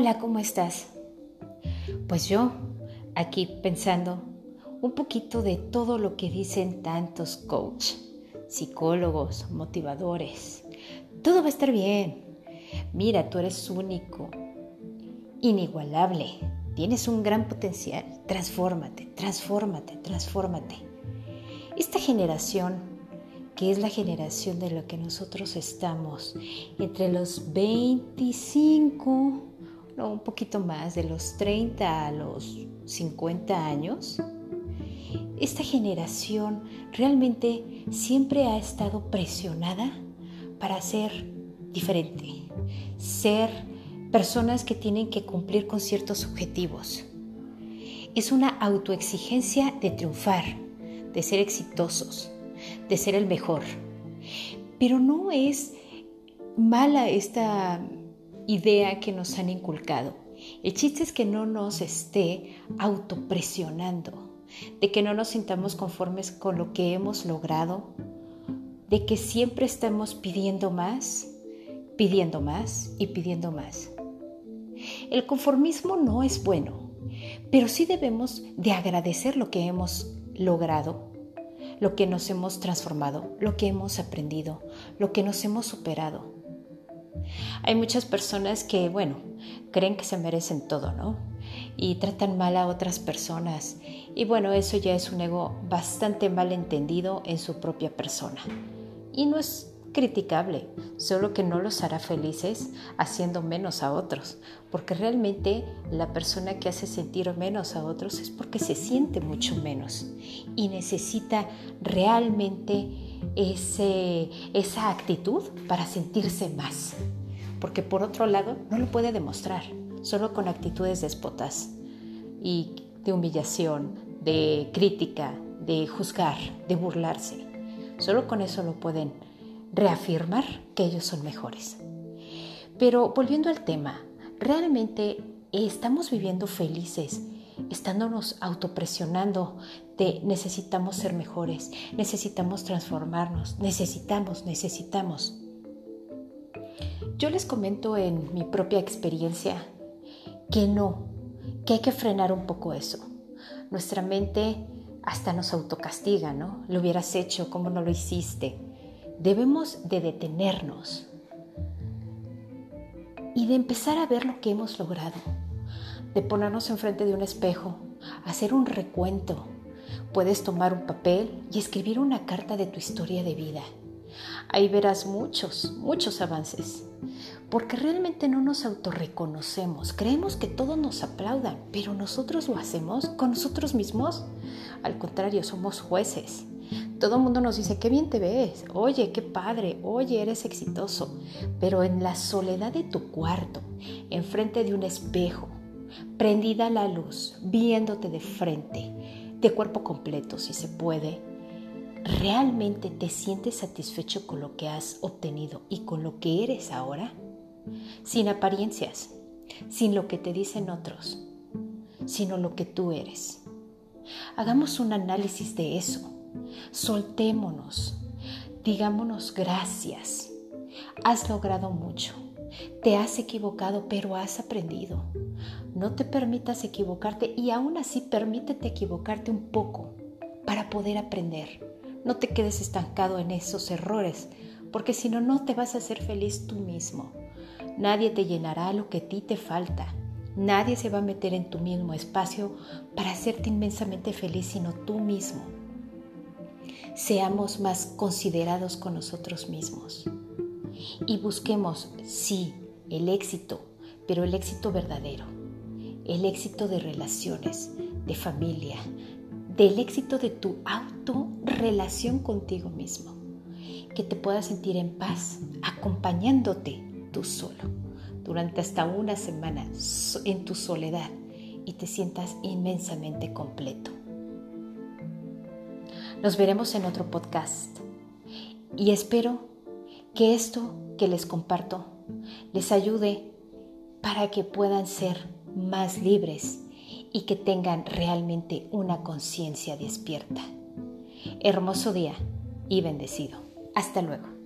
Hola, ¿cómo estás? Pues yo, aquí pensando un poquito de todo lo que dicen tantos coach, psicólogos, motivadores. Todo va a estar bien. Mira, tú eres único, inigualable. Tienes un gran potencial. Transfórmate, transfórmate, transfórmate. Esta generación, que es la generación de lo que nosotros estamos, entre los 25 un poquito más, de los 30 a los 50 años, esta generación realmente siempre ha estado presionada para ser diferente, ser personas que tienen que cumplir con ciertos objetivos. Es una autoexigencia de triunfar, de ser exitosos, de ser el mejor. Pero no es mala esta idea que nos han inculcado. El chiste es que no nos esté autopresionando, de que no nos sintamos conformes con lo que hemos logrado, de que siempre estemos pidiendo más, pidiendo más y pidiendo más. El conformismo no es bueno, pero sí debemos de agradecer lo que hemos logrado, lo que nos hemos transformado, lo que hemos aprendido, lo que nos hemos superado. Hay muchas personas que, bueno, creen que se merecen todo, ¿no? Y tratan mal a otras personas. Y bueno, eso ya es un ego bastante mal entendido en su propia persona. Y no es criticable, solo que no los hará felices haciendo menos a otros, porque realmente la persona que hace sentir menos a otros es porque se siente mucho menos y necesita realmente esa actitud para sentirse más porque por otro lado no lo puede demostrar, solo con actitudes despotas y de humillación, de crítica, de juzgar, de burlarse. Solo con eso lo pueden reafirmar que ellos son mejores. Pero volviendo al tema, realmente estamos viviendo felices, estándonos autopresionando de necesitamos ser mejores, necesitamos transformarnos, necesitamos, necesitamos. Yo les comento en mi propia experiencia que no, que hay que frenar un poco eso. Nuestra mente hasta nos autocastiga, ¿no? Lo hubieras hecho, ¿cómo no lo hiciste? Debemos de detenernos y de empezar a ver lo que hemos logrado, de ponernos enfrente de un espejo, hacer un recuento. Puedes tomar un papel y escribir una carta de tu historia de vida. Ahí verás muchos, muchos avances porque realmente no nos autorreconocemos. Creemos que todos nos aplaudan, pero nosotros lo hacemos con nosotros mismos. Al contrario, somos jueces. Todo el mundo nos dice, qué bien te ves, oye, qué padre, oye, eres exitoso. Pero en la soledad de tu cuarto, enfrente de un espejo, prendida la luz, viéndote de frente, de cuerpo completo si se puede, ¿realmente te sientes satisfecho con lo que has obtenido y con lo que eres ahora? Sin apariencias, sin lo que te dicen otros, sino lo que tú eres. Hagamos un análisis de eso. Soltémonos. Digámonos gracias. Has logrado mucho. Te has equivocado, pero has aprendido. No te permitas equivocarte y aún así permítete equivocarte un poco para poder aprender. No te quedes estancado en esos errores, porque si no, no te vas a hacer feliz tú mismo. Nadie te llenará lo que a ti te falta. Nadie se va a meter en tu mismo espacio para hacerte inmensamente feliz, sino tú mismo. Seamos más considerados con nosotros mismos y busquemos, sí, el éxito, pero el éxito verdadero, el éxito de relaciones, de familia, del éxito de tu autorrelación contigo mismo, que te puedas sentir en paz acompañándote tú solo durante hasta una semana en tu soledad y te sientas inmensamente completo. Nos veremos en otro podcast y espero que esto que les comparto les ayude para que puedan ser más libres y que tengan realmente una conciencia despierta. Hermoso día y bendecido. Hasta luego.